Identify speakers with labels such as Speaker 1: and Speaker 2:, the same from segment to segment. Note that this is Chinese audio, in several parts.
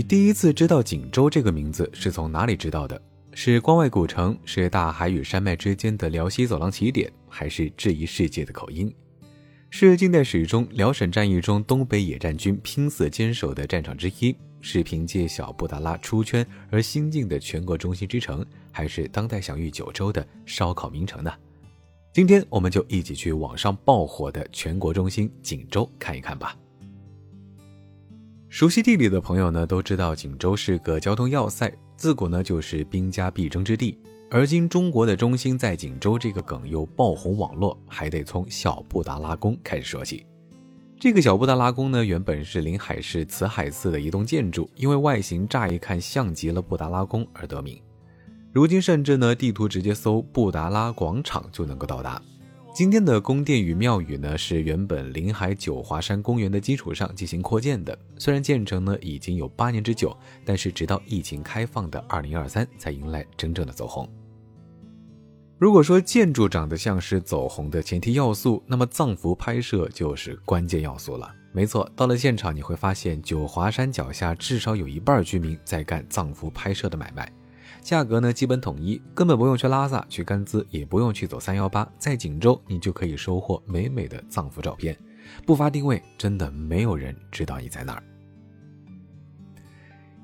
Speaker 1: 你第一次知道锦州这个名字是从哪里知道的？是关外古城，是大海与山脉之间的辽西走廊起点，还是质疑世界的口音？是近代史中辽沈战役中东北野战军拼死坚守的战场之一？是凭借小布达拉出圈而新晋的全国中心之城，还是当代享誉九州的烧烤名城呢？今天我们就一起去网上爆火的全国中心锦州看一看吧。熟悉地理的朋友呢，都知道锦州是个交通要塞，自古呢就是兵家必争之地。而今中国的中心在锦州这个梗又爆红网络，还得从小布达拉宫开始说起。这个小布达拉宫呢，原本是临海市慈海寺的一栋建筑，因为外形乍一看像极了布达拉宫而得名。如今甚至呢，地图直接搜布达拉广场就能够到达。今天的宫殿与庙宇呢，是原本临海九华山公园的基础上进行扩建的。虽然建成呢已经有八年之久，但是直到疫情开放的二零二三才迎来真正的走红。如果说建筑长得像是走红的前提要素，那么藏服拍摄就是关键要素了。没错，到了现场你会发现九华山脚下至少有一半居民在干藏服拍摄的买卖。价格呢基本统一，根本不用去拉萨、去甘孜，也不用去走三幺八，在锦州你就可以收获美美的藏服照片。不发定位，真的没有人知道你在哪儿。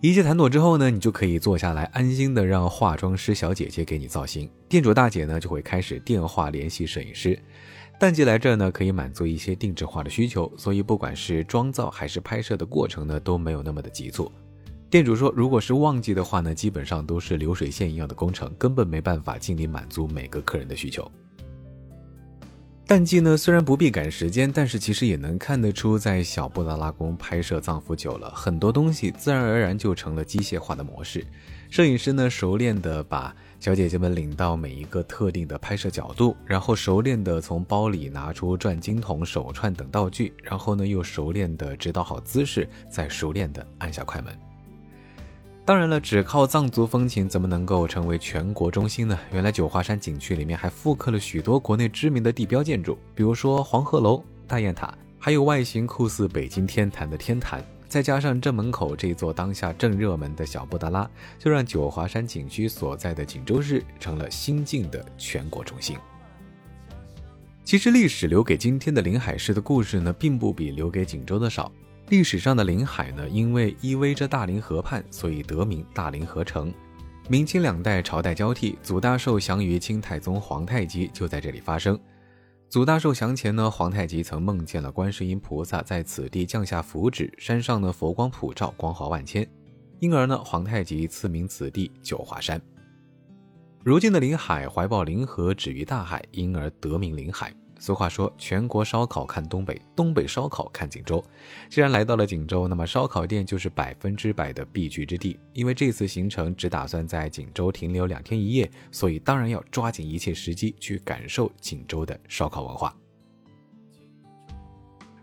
Speaker 1: 一切谈妥之后呢，你就可以坐下来，安心的让化妆师小姐姐给你造型。店主大姐呢就会开始电话联系摄影师。淡季来这儿呢，可以满足一些定制化的需求，所以不管是妆造还是拍摄的过程呢，都没有那么的急促。店主说，如果是旺季的话呢，基本上都是流水线一样的工程，根本没办法尽力满足每个客人的需求。淡季呢，虽然不必赶时间，但是其实也能看得出，在小布达拉宫拍摄藏服久了，很多东西自然而然就成了机械化的模式。摄影师呢，熟练的把小姐姐们领到每一个特定的拍摄角度，然后熟练的从包里拿出转经筒、手串等道具，然后呢又熟练的指导好姿势，再熟练的按下快门。当然了，只靠藏族风情怎么能够成为全国中心呢？原来九华山景区里面还复刻了许多国内知名的地标建筑，比如说黄鹤楼、大雁塔，还有外形酷似北京天坛的天坛，再加上正门口这座当下正热门的小布达拉，就让九华山景区所在的锦州市成了新晋的全国中心。其实历史留给今天的临海市的故事呢，并不比留给锦州的少。历史上的临海呢，因为依偎着大凌河畔，所以得名大凌河城。明清两代朝代交替，祖大寿降于清太宗皇太极就在这里发生。祖大寿降前呢，皇太极曾梦见了观世音菩萨在此地降下福祉，山上呢佛光普照，光华万千，因而呢皇太极赐名此地九华山。如今的临海怀抱临河，止于大海，因而得名临海。俗话说：“全国烧烤看东北，东北烧烤看锦州。”既然来到了锦州，那么烧烤店就是百分之百的必去之地。因为这次行程只打算在锦州停留两天一夜，所以当然要抓紧一切时机去感受锦州的烧烤文化。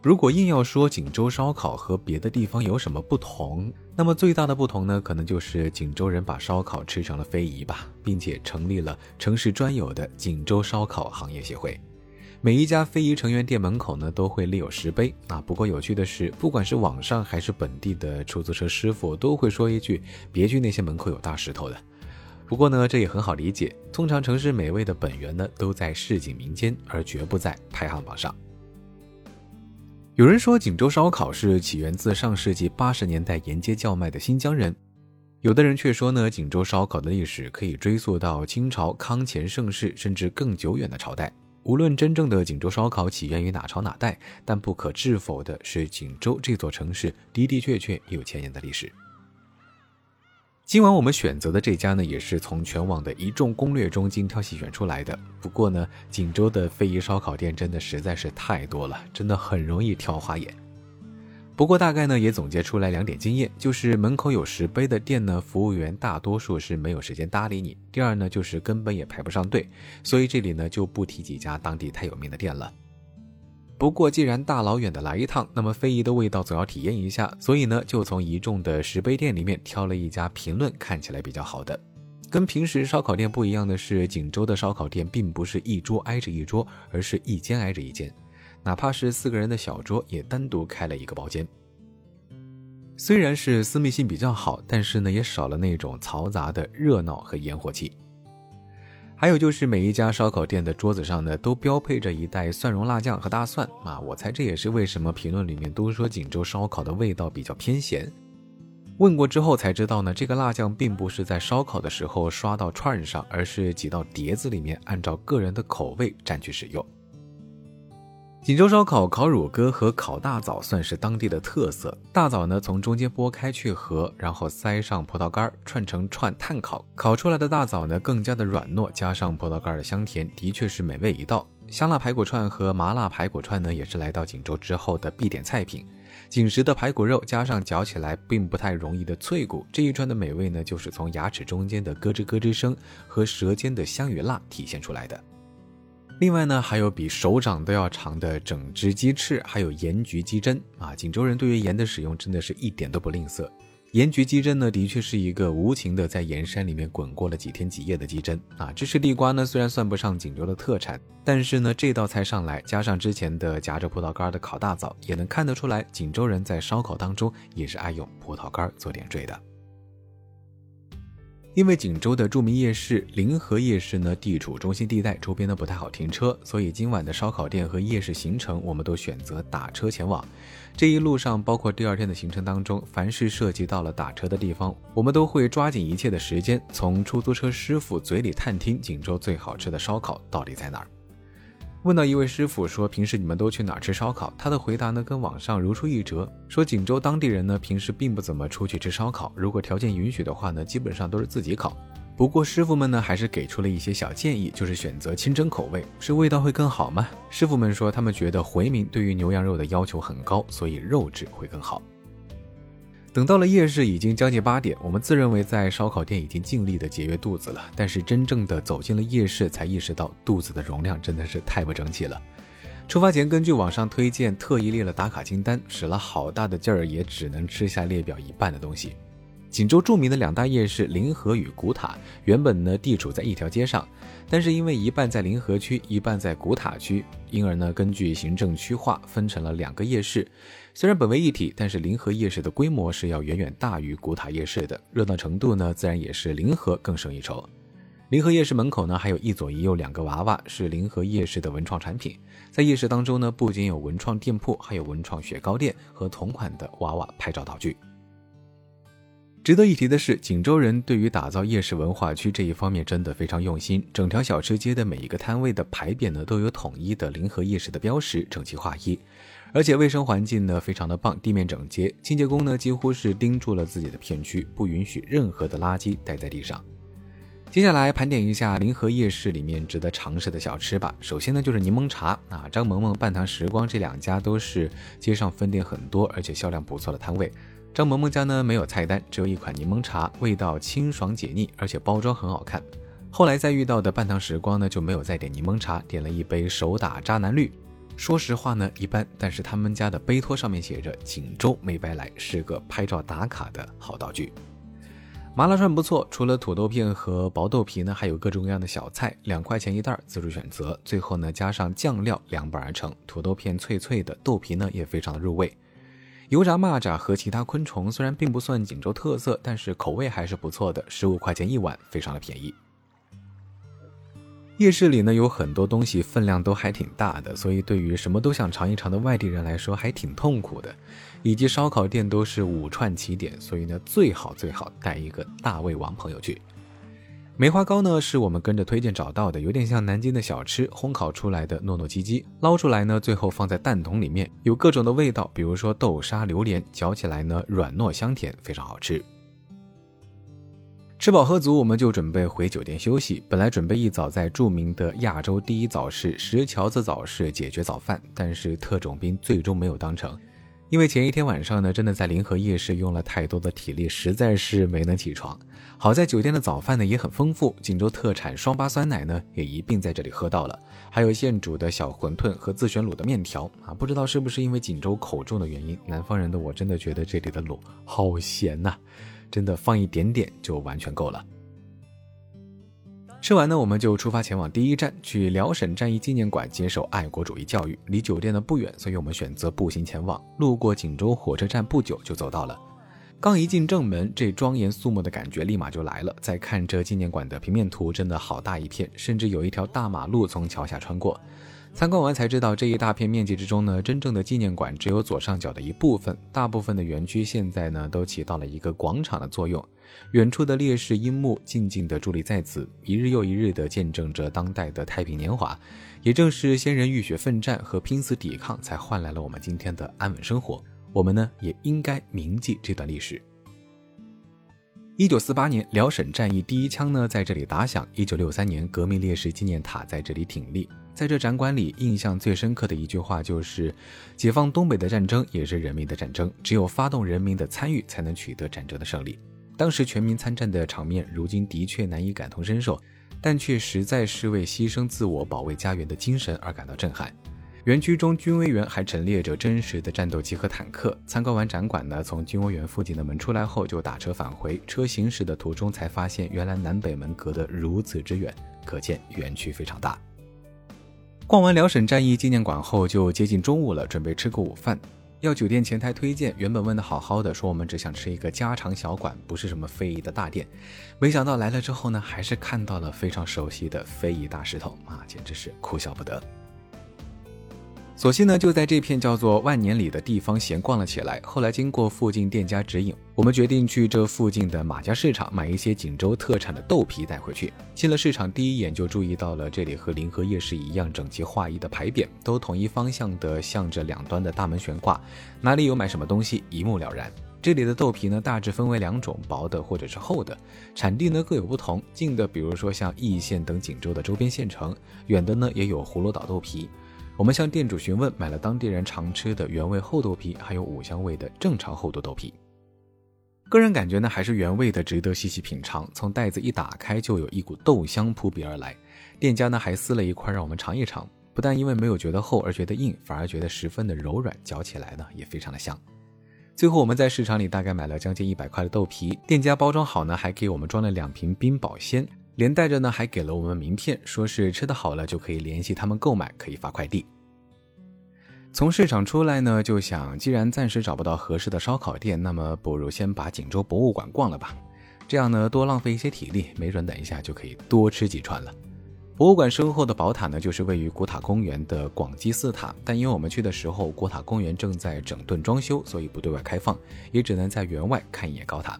Speaker 1: 如果硬要说锦州烧烤和别的地方有什么不同，那么最大的不同呢，可能就是锦州人把烧烤吃成了非遗吧，并且成立了城市专有的锦州烧烤行业协会。每一家非遗成员店门口呢，都会立有石碑啊。不过有趣的是，不管是网上还是本地的出租车师傅，都会说一句：“别去那些门口有大石头的。”不过呢，这也很好理解。通常城市美味的本源呢，都在市井民间，而绝不在排行榜上。有人说，锦州烧烤是起源自上世纪八十年代沿街叫卖的新疆人；有的人却说呢，锦州烧烤的历史可以追溯到清朝康乾盛世，甚至更久远的朝代。无论真正的锦州烧烤起源于哪朝哪代，但不可置否的是，锦州这座城市的的确确有千年的历史。今晚我们选择的这家呢，也是从全网的一众攻略中精挑细选出来的。不过呢，锦州的非遗烧烤店真的实在是太多了，真的很容易挑花眼。不过大概呢也总结出来两点经验，就是门口有石碑的店呢，服务员大多数是没有时间搭理你；第二呢就是根本也排不上队，所以这里呢就不提几家当地太有名的店了。不过既然大老远的来一趟，那么非遗的味道总要体验一下，所以呢就从一众的石碑店里面挑了一家评论看起来比较好的。跟平时烧烤店不一样的是，锦州的烧烤店并不是一桌挨着一桌，而是一间挨着一间。哪怕是四个人的小桌，也单独开了一个包间。虽然是私密性比较好，但是呢也少了那种嘈杂的热闹和烟火气。还有就是每一家烧烤店的桌子上呢，都标配着一袋蒜蓉辣酱和大蒜啊！我猜这也是为什么评论里面都说锦州烧烤的味道比较偏咸。问过之后才知道呢，这个辣酱并不是在烧烤的时候刷到串上，而是挤到碟子里面，按照个人的口味蘸去使用。锦州烧烤烤乳鸽和烤大枣算是当地的特色。大枣呢，从中间剥开去核，然后塞上葡萄干，串成串炭烤。烤出来的大枣呢，更加的软糯，加上葡萄干的香甜，的确是美味一道。香辣排骨串和麻辣排骨串呢，也是来到锦州之后的必点菜品。紧实的排骨肉加上嚼起来并不太容易的脆骨，这一串的美味呢，就是从牙齿中间的咯吱咯吱声和舌尖的香与辣体现出来的。另外呢，还有比手掌都要长的整只鸡翅，还有盐焗鸡胗啊！锦州人对于盐的使用真的是一点都不吝啬。盐焗鸡胗呢，的确是一个无情的在盐山里面滚过了几天几夜的鸡胗啊！芝士地瓜呢，虽然算不上锦州的特产，但是呢，这道菜上来加上之前的夹着葡萄干的烤大枣，也能看得出来，锦州人在烧烤当中也是爱用葡萄干做点缀的。因为锦州的著名夜市临河夜市呢，地处中心地带，周边呢不太好停车，所以今晚的烧烤店和夜市行程，我们都选择打车前往。这一路上，包括第二天的行程当中，凡是涉及到了打车的地方，我们都会抓紧一切的时间，从出租车师傅嘴里探听锦州最好吃的烧烤到底在哪儿。问到一位师傅说：“平时你们都去哪吃烧烤？”他的回答呢，跟网上如出一辙，说锦州当地人呢，平时并不怎么出去吃烧烤，如果条件允许的话呢，基本上都是自己烤。不过师傅们呢，还是给出了一些小建议，就是选择清蒸口味，是味道会更好吗？师傅们说，他们觉得回民对于牛羊肉的要求很高，所以肉质会更好。等到了夜市已经将近八点，我们自认为在烧烤店已经尽力的节约肚子了，但是真正的走进了夜市，才意识到肚子的容量真的是太不争气了。出发前根据网上推荐，特意列了打卡清单，使了好大的劲儿，也只能吃下列表一半的东西。锦州著名的两大夜市临河与古塔，原本呢地处在一条街上，但是因为一半在临河区，一半在古塔区，因而呢根据行政区划分成了两个夜市。虽然本为一体，但是临河夜市的规模是要远远大于古塔夜市的，热闹程度呢自然也是临河更胜一筹。临河夜市门口呢还有一左一右两个娃娃，是临河夜市的文创产品。在夜市当中呢，不仅有文创店铺，还有文创雪糕店和同款的娃娃拍照道具。值得一提的是，锦州人对于打造夜市文化区这一方面真的非常用心。整条小吃街的每一个摊位的牌匾呢，都有统一的临河夜市的标识，整齐划一。而且卫生环境呢非常的棒，地面整洁，清洁工呢几乎是盯住了自己的片区，不允许任何的垃圾待在地上。接下来盘点一下临河夜市里面值得尝试的小吃吧。首先呢就是柠檬茶啊，张萌萌、半糖时光这两家都是街上分店很多而且销量不错的摊位。张萌萌家呢没有菜单，只有一款柠檬茶，味道清爽解腻，而且包装很好看。后来再遇到的半糖时光呢就没有再点柠檬茶，点了一杯手打渣男绿。说实话呢一般，但是他们家的杯托上面写着“锦州没白来”，是个拍照打卡的好道具。麻辣串不错，除了土豆片和薄豆皮呢，还有各种各样的小菜，两块钱一袋，自主选择。最后呢加上酱料凉拌而成，土豆片脆脆的，豆皮呢也非常的入味。油炸蚂蚱和其他昆虫虽然并不算锦州特色，但是口味还是不错的，十五块钱一碗，非常的便宜。夜市里呢有很多东西分量都还挺大的，所以对于什么都想尝一尝的外地人来说还挺痛苦的。以及烧烤店都是五串起点，所以呢最好最好带一个大胃王朋友去。梅花糕呢，是我们跟着推荐找到的，有点像南京的小吃，烘烤出来的糯糯唧唧，捞出来呢，最后放在蛋筒里面，有各种的味道，比如说豆沙、榴莲，嚼起来呢软糯香甜，非常好吃。吃饱喝足，我们就准备回酒店休息。本来准备一早在著名的亚洲第一早市石桥子早市解决早饭，但是特种兵最终没有当成。因为前一天晚上呢，真的在临河夜市用了太多的体力，实在是没能起床。好在酒店的早饭呢也很丰富，锦州特产双八酸奶呢也一并在这里喝到了，还有现煮的小馄饨和自选卤的面条啊。不知道是不是因为锦州口重的原因，南方人的我真的觉得这里的卤好咸呐，真的放一点点就完全够了。吃完呢，我们就出发前往第一站，去辽沈战役纪念馆接受爱国主义教育。离酒店呢不远，所以我们选择步行前往。路过锦州火车站不久就走到了。刚一进正门，这庄严肃穆的感觉立马就来了。再看这纪念馆的平面图，真的好大一片，甚至有一条大马路从桥下穿过。参观完才知道，这一大片面积之中呢，真正的纪念馆只有左上角的一部分，大部分的园区现在呢都起到了一个广场的作用。远处的烈士樱木静静地伫立在此，一日又一日地见证着当代的太平年华。也正是先人浴血奋战和拼死抵抗，才换来了我们今天的安稳生活。我们呢也应该铭记这段历史。一九四八年辽沈战役第一枪呢在这里打响，一九六三年革命烈士纪念塔在这里挺立。在这展馆里，印象最深刻的一句话就是：“解放东北的战争也是人民的战争，只有发动人民的参与，才能取得战争的胜利。”当时全民参战的场面，如今的确难以感同身受，但却实在是为牺牲自我、保卫家园的精神而感到震撼。园区中军威园还陈列着真实的战斗机和坦克。参观完展馆呢，从军威园附近的门出来后，就打车返回。车行驶的途中才发现，原来南北门隔得如此之远，可见园区非常大。逛完辽沈战役纪念馆后，就接近中午了，准备吃个午饭。要酒店前台推荐，原本问的好好的，说我们只想吃一个家常小馆，不是什么非遗的大店。没想到来了之后呢，还是看到了非常熟悉的非遗大石头啊，简直是哭笑不得。索性呢，就在这片叫做万年里的地方闲逛了起来。后来经过附近店家指引，我们决定去这附近的马家市场买一些锦州特产的豆皮带回去。进了市场，第一眼就注意到了这里和临河夜市一样整齐划一的牌匾，都统一方向的向着两端的大门悬挂，哪里有买什么东西一目了然。这里的豆皮呢，大致分为两种，薄的或者是厚的，产地呢各有不同。近的，比如说像易县等锦州的周边县城；远的呢，也有葫芦岛豆皮。我们向店主询问，买了当地人常吃的原味厚豆皮，还有五香味的正常厚度豆皮。个人感觉呢，还是原味的值得细细品尝。从袋子一打开，就有一股豆香扑鼻而来。店家呢还撕了一块让我们尝一尝，不但因为没有觉得厚而觉得硬，反而觉得十分的柔软，嚼起来呢也非常的香。最后我们在市场里大概买了将近一百块的豆皮，店家包装好呢，还给我们装了两瓶冰保鲜。连带着呢，还给了我们名片，说是吃的好了就可以联系他们购买，可以发快递。从市场出来呢，就想既然暂时找不到合适的烧烤店，那么不如先把锦州博物馆逛了吧。这样呢，多浪费一些体力，没准等一下就可以多吃几串了。博物馆身后的宝塔呢，就是位于古塔公园的广济寺塔，但因为我们去的时候，古塔公园正在整顿装修，所以不对外开放，也只能在园外看一眼高塔。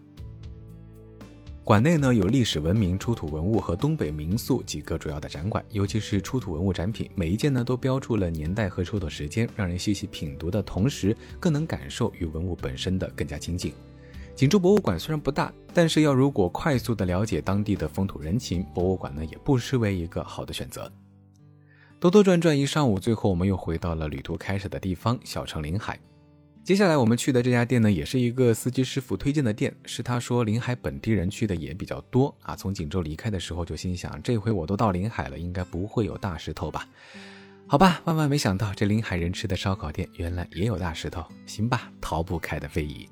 Speaker 1: 馆内呢有历史文明、出土文物和东北民俗几个主要的展馆，尤其是出土文物展品，每一件呢都标注了年代和出土时间，让人细细品读的同时，更能感受与文物本身的更加亲近。锦州博物馆虽然不大，但是要如果快速的了解当地的风土人情，博物馆呢也不失为一个好的选择。兜兜转转一上午，最后我们又回到了旅途开始的地方——小城临海。接下来我们去的这家店呢，也是一个司机师傅推荐的店，是他说临海本地人去的也比较多啊。从锦州离开的时候就心想，这回我都到临海了，应该不会有大石头吧？好吧，万万没想到，这临海人吃的烧烤店原来也有大石头。行吧，逃不开的非遗。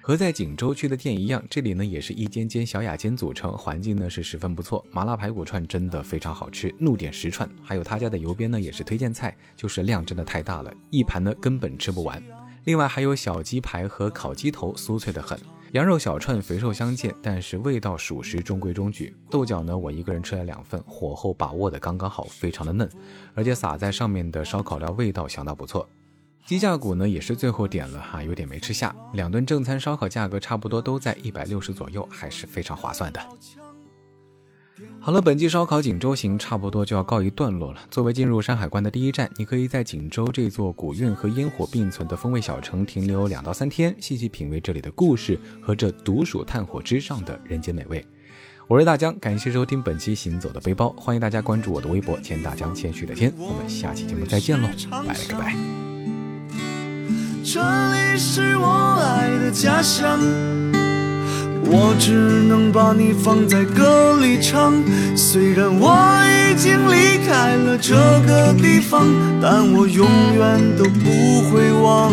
Speaker 1: 和在锦州去的店一样，这里呢也是一间间小雅间组成，环境呢是十分不错。麻辣排骨串真的非常好吃，怒点十串。还有他家的油边呢也是推荐菜，就是量真的太大了，一盘呢根本吃不完。另外还有小鸡排和烤鸡头，酥脆的很；羊肉小串肥瘦相间，但是味道属实中规中矩。豆角呢，我一个人吃了两份，火候把握的刚刚好，非常的嫩，而且撒在上面的烧烤料味道相当不错。鸡架骨呢也是最后点了哈，有点没吃下。两顿正餐烧烤价格差不多都在一百六十左右，还是非常划算的。好了，本季烧烤锦州行差不多就要告一段落了。作为进入山海关的第一站，你可以在锦州这座古韵和烟火并存的风味小城停留两到三天，细细品味这里的故事和这独属炭火之上的人间美味。我是大江，感谢收听本期行走的背包，欢迎大家关注我的微博“千大江谦虚的谦”，我们下期节目再见喽，拜了个拜。这里是我爱的家乡。我只能把你放在歌里唱，虽然我已经离开了这个地方，但我永远都不会忘。